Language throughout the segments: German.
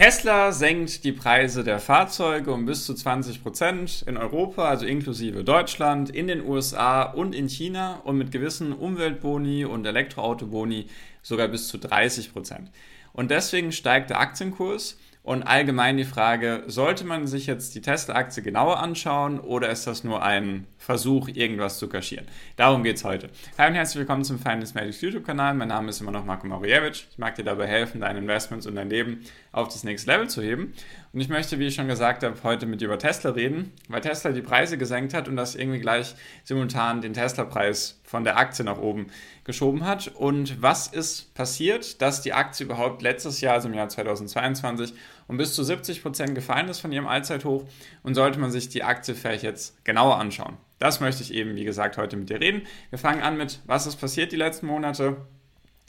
Tesla senkt die Preise der Fahrzeuge um bis zu 20 Prozent in Europa, also inklusive Deutschland, in den USA und in China und mit gewissen Umweltboni und Elektroautoboni sogar bis zu 30 Prozent. Und deswegen steigt der Aktienkurs und allgemein die Frage, sollte man sich jetzt die Tesla-Aktie genauer anschauen oder ist das nur ein Versuch, irgendwas zu kaschieren? Darum geht es heute. Hi und herzlich willkommen zum Finance Magics YouTube-Kanal. Mein Name ist immer noch Marco Marievich. Ich mag dir dabei helfen, deine Investments und dein Leben auf das nächste Level zu heben. Und ich möchte, wie ich schon gesagt habe, heute mit dir über Tesla reden, weil Tesla die Preise gesenkt hat und das irgendwie gleich simultan den Tesla-Preis von der Aktie nach oben geschoben hat. Und was ist passiert, dass die Aktie überhaupt letztes Jahr, also im Jahr 2022, um bis zu 70 Prozent gefallen ist von ihrem Allzeithoch? Und sollte man sich die Aktie vielleicht jetzt genauer anschauen? Das möchte ich eben, wie gesagt, heute mit dir reden. Wir fangen an mit, was ist passiert die letzten Monate?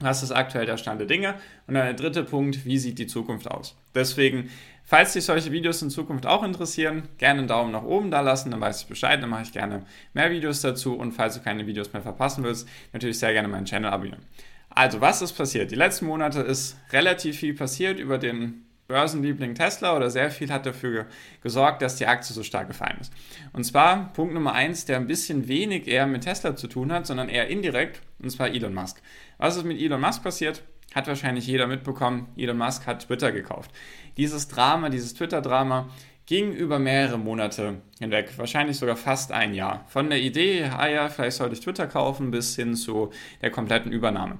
Was ist aktuell der Stand der Dinge? Und dann der dritte Punkt, wie sieht die Zukunft aus? Deswegen, falls dich solche Videos in Zukunft auch interessieren, gerne einen Daumen nach oben da lassen, dann weiß ich Bescheid, dann mache ich gerne mehr Videos dazu und falls du keine Videos mehr verpassen willst, natürlich sehr gerne meinen Channel abonnieren. Also, was ist passiert? Die letzten Monate ist relativ viel passiert über den Börsenliebling Tesla oder sehr viel hat dafür gesorgt, dass die Aktie so stark gefallen ist. Und zwar Punkt Nummer eins, der ein bisschen wenig eher mit Tesla zu tun hat, sondern eher indirekt, und zwar Elon Musk. Was ist mit Elon Musk passiert? Hat wahrscheinlich jeder mitbekommen. Elon Musk hat Twitter gekauft. Dieses Drama, dieses Twitter-Drama ging über mehrere Monate hinweg, wahrscheinlich sogar fast ein Jahr. Von der Idee, ah ja, vielleicht sollte ich Twitter kaufen, bis hin zu der kompletten Übernahme.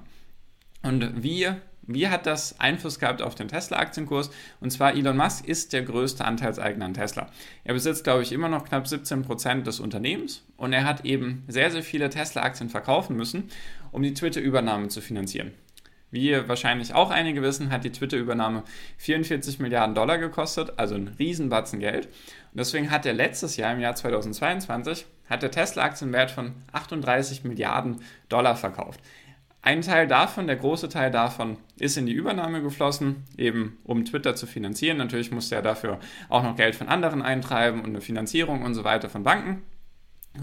Und wie wie hat das Einfluss gehabt auf den Tesla-Aktienkurs? Und zwar Elon Musk ist der größte Anteilseigner an Tesla. Er besitzt, glaube ich, immer noch knapp 17 Prozent des Unternehmens und er hat eben sehr, sehr viele Tesla-Aktien verkaufen müssen, um die Twitter-Übernahme zu finanzieren. Wie wahrscheinlich auch einige wissen, hat die Twitter-Übernahme 44 Milliarden Dollar gekostet, also ein Riesenbatzen Geld. Und deswegen hat er letztes Jahr, im Jahr 2022, hat der Tesla-Aktienwert von 38 Milliarden Dollar verkauft. Ein Teil davon, der große Teil davon, ist in die Übernahme geflossen, eben um Twitter zu finanzieren. Natürlich musste er dafür auch noch Geld von anderen eintreiben und eine Finanzierung und so weiter von Banken.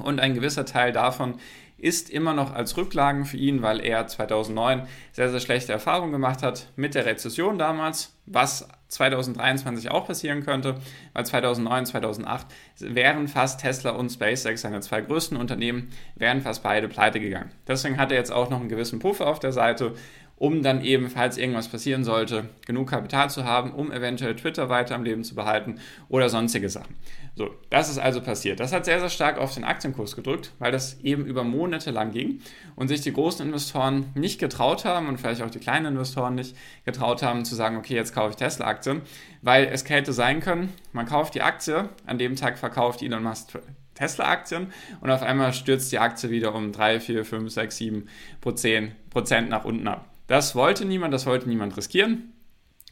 Und ein gewisser Teil davon ist immer noch als Rücklagen für ihn, weil er 2009 sehr, sehr schlechte Erfahrungen gemacht hat mit der Rezession damals, was 2023 auch passieren könnte, weil 2009, 2008 wären fast Tesla und SpaceX, seine zwei größten Unternehmen, wären fast beide pleite gegangen. Deswegen hat er jetzt auch noch einen gewissen Puffer auf der Seite um dann eben, falls irgendwas passieren sollte, genug Kapital zu haben, um eventuell Twitter weiter am Leben zu behalten oder sonstige Sachen. So, das ist also passiert. Das hat sehr, sehr stark auf den Aktienkurs gedrückt, weil das eben über Monate lang ging und sich die großen Investoren nicht getraut haben und vielleicht auch die kleinen Investoren nicht getraut haben zu sagen, okay, jetzt kaufe ich Tesla-Aktien, weil es hätte sein können, man kauft die Aktie, an dem Tag verkauft Elon Musk Tesla-Aktien und auf einmal stürzt die Aktie wieder um 3, 4, 5, 6, 7 Prozent nach unten ab. Das wollte niemand, das wollte niemand riskieren.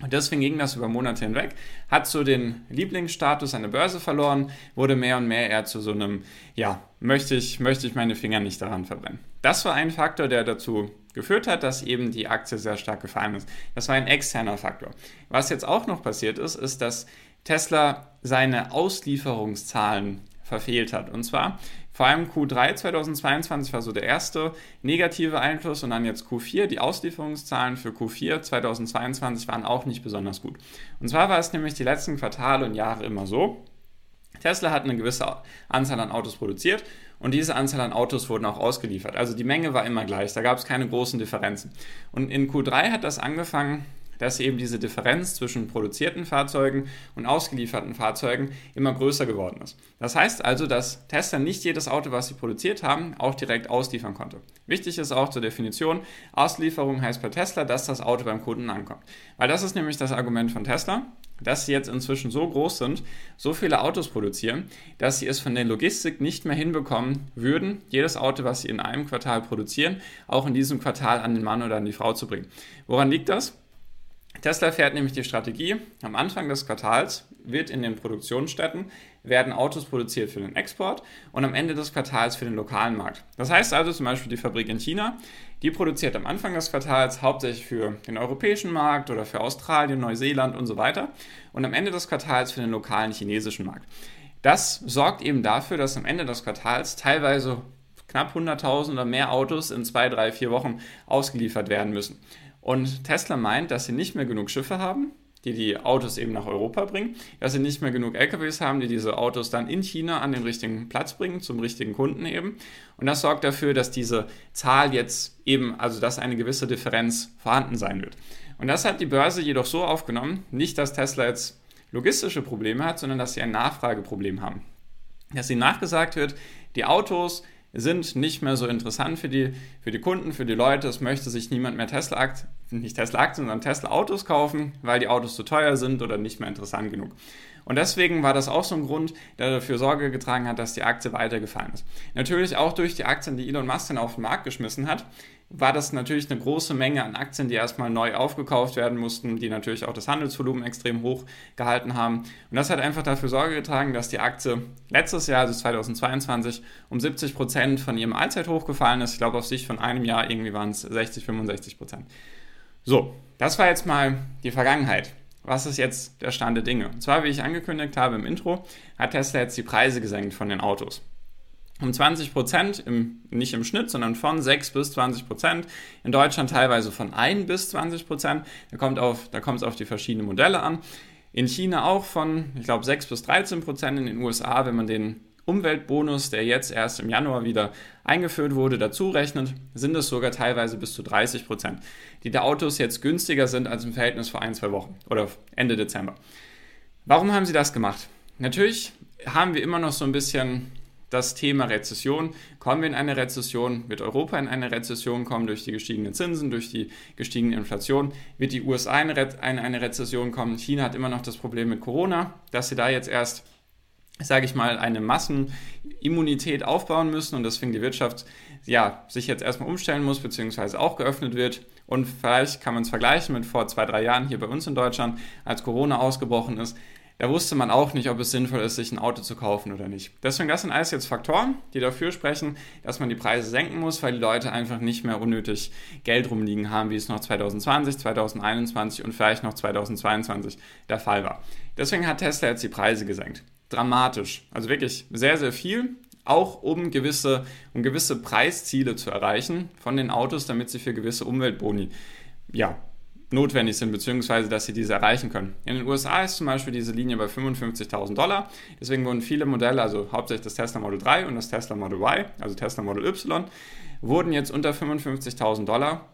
Und deswegen ging das über Monate hinweg, hat so den Lieblingsstatus an der Börse verloren, wurde mehr und mehr eher zu so einem, ja, möchte ich, möchte ich meine Finger nicht daran verbrennen. Das war ein Faktor, der dazu geführt hat, dass eben die Aktie sehr stark gefallen ist. Das war ein externer Faktor. Was jetzt auch noch passiert ist, ist, dass Tesla seine Auslieferungszahlen verfehlt hat. Und zwar vor allem Q3 2022 war so der erste negative Einfluss und dann jetzt Q4. Die Auslieferungszahlen für Q4 2022 waren auch nicht besonders gut. Und zwar war es nämlich die letzten Quartale und Jahre immer so, Tesla hat eine gewisse Anzahl an Autos produziert und diese Anzahl an Autos wurden auch ausgeliefert. Also die Menge war immer gleich, da gab es keine großen Differenzen. Und in Q3 hat das angefangen, dass eben diese Differenz zwischen produzierten Fahrzeugen und ausgelieferten Fahrzeugen immer größer geworden ist. Das heißt also, dass Tesla nicht jedes Auto, was sie produziert haben, auch direkt ausliefern konnte. Wichtig ist auch zur Definition, Auslieferung heißt bei Tesla, dass das Auto beim Kunden ankommt. Weil das ist nämlich das Argument von Tesla, dass sie jetzt inzwischen so groß sind, so viele Autos produzieren, dass sie es von der Logistik nicht mehr hinbekommen würden, jedes Auto, was sie in einem Quartal produzieren, auch in diesem Quartal an den Mann oder an die Frau zu bringen. Woran liegt das? Tesla fährt nämlich die Strategie, am Anfang des Quartals wird in den Produktionsstätten werden Autos produziert für den Export und am Ende des Quartals für den lokalen Markt. Das heißt also zum Beispiel die Fabrik in China, die produziert am Anfang des Quartals hauptsächlich für den europäischen Markt oder für Australien, Neuseeland und so weiter und am Ende des Quartals für den lokalen chinesischen Markt. Das sorgt eben dafür, dass am Ende des Quartals teilweise knapp 100.000 oder mehr Autos in zwei, drei, vier Wochen ausgeliefert werden müssen. Und Tesla meint, dass sie nicht mehr genug Schiffe haben, die die Autos eben nach Europa bringen, dass sie nicht mehr genug LKWs haben, die diese Autos dann in China an den richtigen Platz bringen, zum richtigen Kunden eben. Und das sorgt dafür, dass diese Zahl jetzt eben, also dass eine gewisse Differenz vorhanden sein wird. Und das hat die Börse jedoch so aufgenommen, nicht, dass Tesla jetzt logistische Probleme hat, sondern dass sie ein Nachfrageproblem haben. Dass ihnen nachgesagt wird, die Autos sind nicht mehr so interessant für die, für die Kunden, für die Leute. Es möchte sich niemand mehr Tesla-Aktien, nicht Tesla-Aktien, sondern Tesla-Autos kaufen, weil die Autos zu teuer sind oder nicht mehr interessant genug. Und deswegen war das auch so ein Grund, der dafür Sorge getragen hat, dass die Aktie weitergefallen ist. Natürlich auch durch die Aktien, die Elon Musk dann auf den Markt geschmissen hat, war das natürlich eine große Menge an Aktien, die erstmal neu aufgekauft werden mussten, die natürlich auch das Handelsvolumen extrem hoch gehalten haben. Und das hat einfach dafür Sorge getragen, dass die Aktie letztes Jahr, also 2022, um 70 Prozent von ihrem Allzeithoch gefallen ist. Ich glaube, auf Sicht von einem Jahr irgendwie waren es 60, 65 Prozent. So, das war jetzt mal die Vergangenheit. Was ist jetzt der Stand der Dinge? Und zwar, wie ich angekündigt habe im Intro, hat Tesla jetzt die Preise gesenkt von den Autos um 20 Prozent, nicht im Schnitt, sondern von 6 bis 20 Prozent. In Deutschland teilweise von 1 bis 20 Prozent. Da kommt es auf die verschiedenen Modelle an. In China auch von, ich glaube, 6 bis 13 Prozent. In den USA, wenn man den Umweltbonus, der jetzt erst im Januar wieder eingeführt wurde, dazu rechnet, sind es sogar teilweise bis zu 30 Prozent, die der Autos jetzt günstiger sind als im Verhältnis vor ein, zwei Wochen oder Ende Dezember. Warum haben sie das gemacht? Natürlich haben wir immer noch so ein bisschen das Thema Rezession. Kommen wir in eine Rezession? Wird Europa in eine Rezession kommen durch die gestiegenen Zinsen, durch die gestiegene Inflation? Wird die USA in eine Rezession kommen? China hat immer noch das Problem mit Corona, dass sie da jetzt erst sage ich mal, eine Massenimmunität aufbauen müssen und deswegen die Wirtschaft ja, sich jetzt erstmal umstellen muss, beziehungsweise auch geöffnet wird. Und vielleicht kann man es vergleichen mit vor zwei, drei Jahren hier bei uns in Deutschland, als Corona ausgebrochen ist da wusste man auch nicht, ob es sinnvoll ist, sich ein Auto zu kaufen oder nicht. Deswegen, das sind alles jetzt Faktoren, die dafür sprechen, dass man die Preise senken muss, weil die Leute einfach nicht mehr unnötig Geld rumliegen haben, wie es noch 2020, 2021 und vielleicht noch 2022 der Fall war. Deswegen hat Tesla jetzt die Preise gesenkt. Dramatisch. Also wirklich sehr, sehr viel. Auch um gewisse, um gewisse Preisziele zu erreichen von den Autos, damit sie für gewisse Umweltboni ja, notwendig sind, beziehungsweise dass sie diese erreichen können. In den USA ist zum Beispiel diese Linie bei 55.000 Dollar. Deswegen wurden viele Modelle, also hauptsächlich das Tesla Model 3 und das Tesla Model Y, also Tesla Model Y, wurden jetzt unter 55.000 Dollar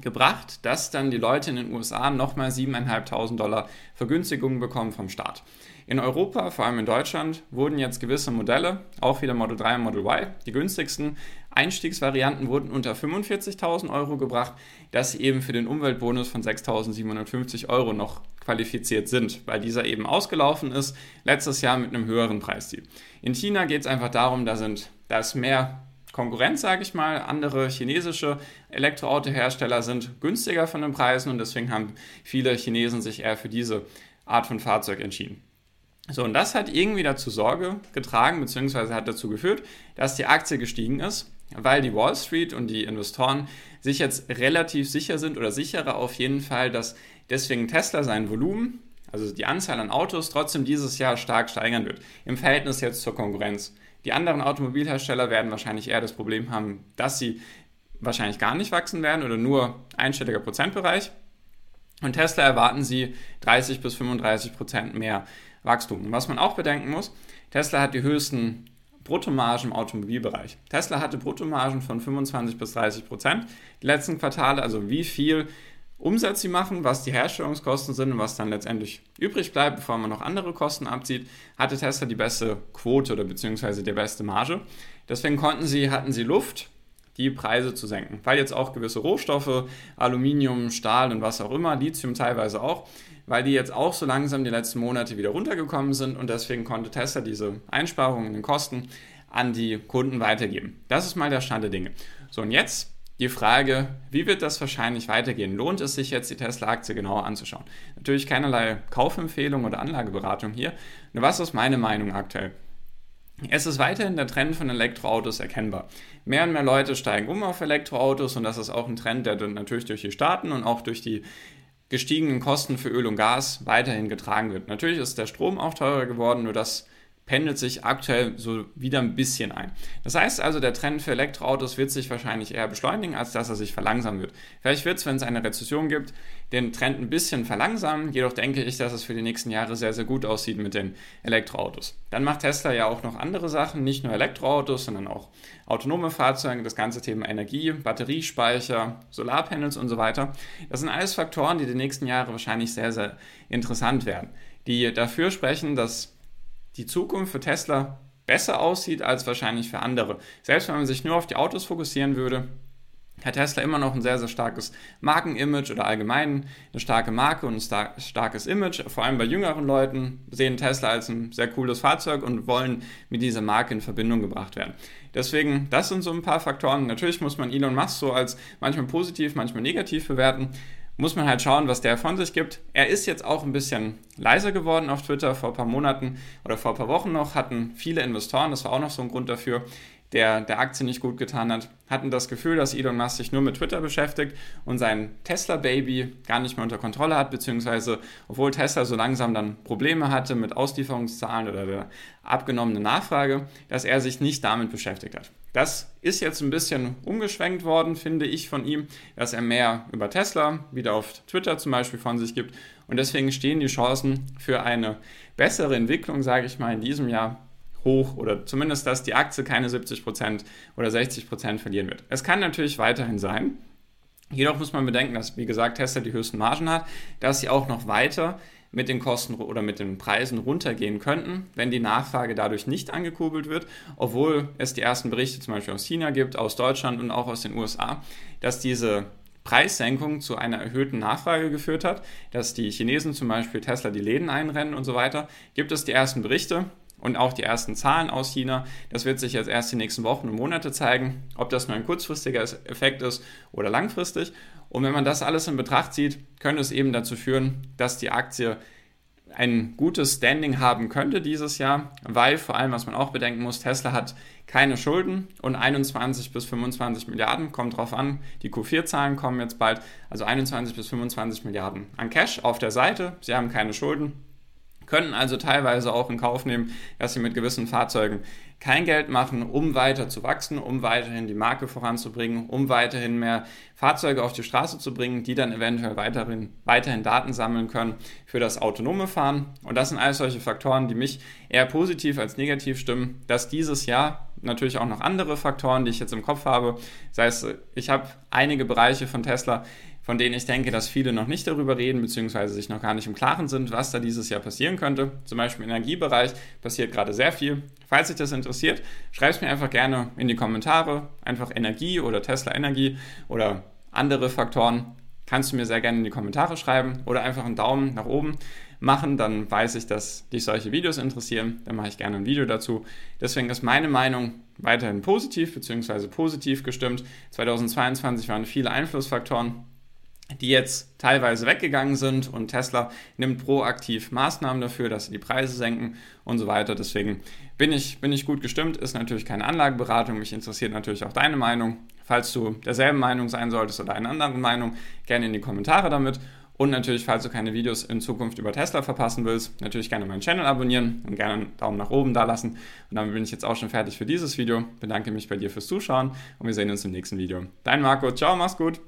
gebracht, dass dann die Leute in den USA nochmal 7.500 Dollar Vergünstigungen bekommen vom Staat. In Europa, vor allem in Deutschland, wurden jetzt gewisse Modelle, auch wieder Model 3 und Model Y, die günstigsten Einstiegsvarianten wurden unter 45.000 Euro gebracht, dass sie eben für den Umweltbonus von 6.750 Euro noch qualifiziert sind, weil dieser eben ausgelaufen ist, letztes Jahr mit einem höheren Preisziel. In China geht es einfach darum, da, sind, da ist mehr Konkurrenz, sage ich mal. Andere chinesische Elektroautohersteller sind günstiger von den Preisen und deswegen haben viele Chinesen sich eher für diese Art von Fahrzeug entschieden. So, und das hat irgendwie dazu Sorge getragen, beziehungsweise hat dazu geführt, dass die Aktie gestiegen ist, weil die Wall Street und die Investoren sich jetzt relativ sicher sind oder sicherer auf jeden Fall, dass deswegen Tesla sein Volumen, also die Anzahl an Autos, trotzdem dieses Jahr stark steigern wird. Im Verhältnis jetzt zur Konkurrenz. Die anderen Automobilhersteller werden wahrscheinlich eher das Problem haben, dass sie wahrscheinlich gar nicht wachsen werden oder nur einstelliger Prozentbereich. Und Tesla erwarten sie 30 bis 35 Prozent mehr Wachstum. Was man auch bedenken muss, Tesla hat die höchsten Bruttomargen im Automobilbereich. Tesla hatte Bruttomargen von 25 bis 30 Prozent. Die letzten Quartale, also wie viel Umsatz sie machen, was die Herstellungskosten sind und was dann letztendlich übrig bleibt, bevor man noch andere Kosten abzieht, hatte Tesla die beste Quote oder beziehungsweise die beste Marge. Deswegen konnten sie, hatten sie Luft, die Preise zu senken, weil jetzt auch gewisse Rohstoffe, Aluminium, Stahl und was auch immer, Lithium teilweise auch, weil die jetzt auch so langsam die letzten Monate wieder runtergekommen sind und deswegen konnte Tesla diese Einsparungen in den Kosten an die Kunden weitergeben. Das ist mal der Stand der Dinge. So, und jetzt die Frage, wie wird das wahrscheinlich weitergehen? Lohnt es sich jetzt, die Tesla-Aktie genauer anzuschauen? Natürlich keinerlei Kaufempfehlung oder Anlageberatung hier. Nur was ist meine Meinung aktuell? Es ist weiterhin der Trend von Elektroautos erkennbar. Mehr und mehr Leute steigen um auf Elektroautos und das ist auch ein Trend, der natürlich durch die Staaten und auch durch die gestiegenen Kosten für Öl und Gas weiterhin getragen wird. Natürlich ist der Strom auch teurer geworden, nur das pendelt sich aktuell so wieder ein bisschen ein. Das heißt also, der Trend für Elektroautos wird sich wahrscheinlich eher beschleunigen, als dass er sich verlangsamen wird. Vielleicht wird es, wenn es eine Rezession gibt, den Trend ein bisschen verlangsamen. Jedoch denke ich, dass es für die nächsten Jahre sehr, sehr gut aussieht mit den Elektroautos. Dann macht Tesla ja auch noch andere Sachen, nicht nur Elektroautos, sondern auch autonome Fahrzeuge, das ganze Thema Energie, Batteriespeicher, Solarpanels und so weiter. Das sind alles Faktoren, die die nächsten Jahre wahrscheinlich sehr, sehr interessant werden, die dafür sprechen, dass die Zukunft für Tesla besser aussieht als wahrscheinlich für andere. Selbst wenn man sich nur auf die Autos fokussieren würde, hat Tesla immer noch ein sehr, sehr starkes Markenimage oder allgemein eine starke Marke und ein starkes Image. Vor allem bei jüngeren Leuten sehen Tesla als ein sehr cooles Fahrzeug und wollen mit dieser Marke in Verbindung gebracht werden. Deswegen, das sind so ein paar Faktoren. Natürlich muss man Elon Musk so als manchmal positiv, manchmal negativ bewerten muss man halt schauen, was der von sich gibt. Er ist jetzt auch ein bisschen leiser geworden auf Twitter. Vor ein paar Monaten oder vor ein paar Wochen noch hatten viele Investoren, das war auch noch so ein Grund dafür, der der Aktie nicht gut getan hat, hatten das Gefühl, dass Elon Musk sich nur mit Twitter beschäftigt und sein Tesla-Baby gar nicht mehr unter Kontrolle hat, beziehungsweise obwohl Tesla so langsam dann Probleme hatte mit Auslieferungszahlen oder der abgenommenen Nachfrage, dass er sich nicht damit beschäftigt hat. Das ist jetzt ein bisschen umgeschwenkt worden, finde ich, von ihm, dass er mehr über Tesla wieder auf Twitter zum Beispiel von sich gibt. Und deswegen stehen die Chancen für eine bessere Entwicklung, sage ich mal, in diesem Jahr hoch oder zumindest, dass die Aktie keine 70% oder 60% verlieren wird. Es kann natürlich weiterhin sein. Jedoch muss man bedenken, dass, wie gesagt, Tesla die höchsten Margen hat, dass sie auch noch weiter mit den Kosten oder mit den Preisen runtergehen könnten, wenn die Nachfrage dadurch nicht angekurbelt wird, obwohl es die ersten Berichte zum Beispiel aus China gibt, aus Deutschland und auch aus den USA, dass diese Preissenkung zu einer erhöhten Nachfrage geführt hat, dass die Chinesen zum Beispiel Tesla die Läden einrennen und so weiter, gibt es die ersten Berichte und auch die ersten Zahlen aus China. Das wird sich jetzt erst die nächsten Wochen und Monate zeigen, ob das nur ein kurzfristiger Effekt ist oder langfristig. Und wenn man das alles in Betracht zieht, könnte es eben dazu führen, dass die Aktie ein gutes Standing haben könnte dieses Jahr, weil vor allem, was man auch bedenken muss, Tesla hat keine Schulden und 21 bis 25 Milliarden, kommt drauf an, die Q4-Zahlen kommen jetzt bald, also 21 bis 25 Milliarden an Cash auf der Seite, sie haben keine Schulden, können also teilweise auch in Kauf nehmen, dass sie mit gewissen Fahrzeugen kein Geld machen, um weiter zu wachsen, um weiterhin die Marke voranzubringen, um weiterhin mehr Fahrzeuge auf die Straße zu bringen, die dann eventuell weiterhin, weiterhin Daten sammeln können für das autonome Fahren. Und das sind alles solche Faktoren, die mich eher positiv als negativ stimmen, dass dieses Jahr natürlich auch noch andere Faktoren, die ich jetzt im Kopf habe. Das heißt, ich habe einige Bereiche von Tesla, von denen ich denke, dass viele noch nicht darüber reden, beziehungsweise sich noch gar nicht im Klaren sind, was da dieses Jahr passieren könnte. Zum Beispiel im Energiebereich passiert gerade sehr viel. Falls sich das interessiert, schreibt es mir einfach gerne in die Kommentare. Einfach Energie oder Tesla Energie oder andere Faktoren kannst du mir sehr gerne in die Kommentare schreiben oder einfach einen Daumen nach oben machen, dann weiß ich, dass dich solche Videos interessieren. Dann mache ich gerne ein Video dazu. Deswegen ist meine Meinung weiterhin positiv bzw. positiv gestimmt. 2022 waren viele Einflussfaktoren die jetzt teilweise weggegangen sind und Tesla nimmt proaktiv Maßnahmen dafür, dass sie die Preise senken und so weiter. Deswegen bin ich, bin ich gut gestimmt, ist natürlich keine Anlageberatung. Mich interessiert natürlich auch deine Meinung. Falls du derselben Meinung sein solltest oder einer anderen Meinung, gerne in die Kommentare damit. Und natürlich, falls du keine Videos in Zukunft über Tesla verpassen willst, natürlich gerne meinen Channel abonnieren und gerne einen Daumen nach oben da lassen. Und damit bin ich jetzt auch schon fertig für dieses Video. Bedanke mich bei dir fürs Zuschauen und wir sehen uns im nächsten Video. Dein Marco, ciao, mach's gut.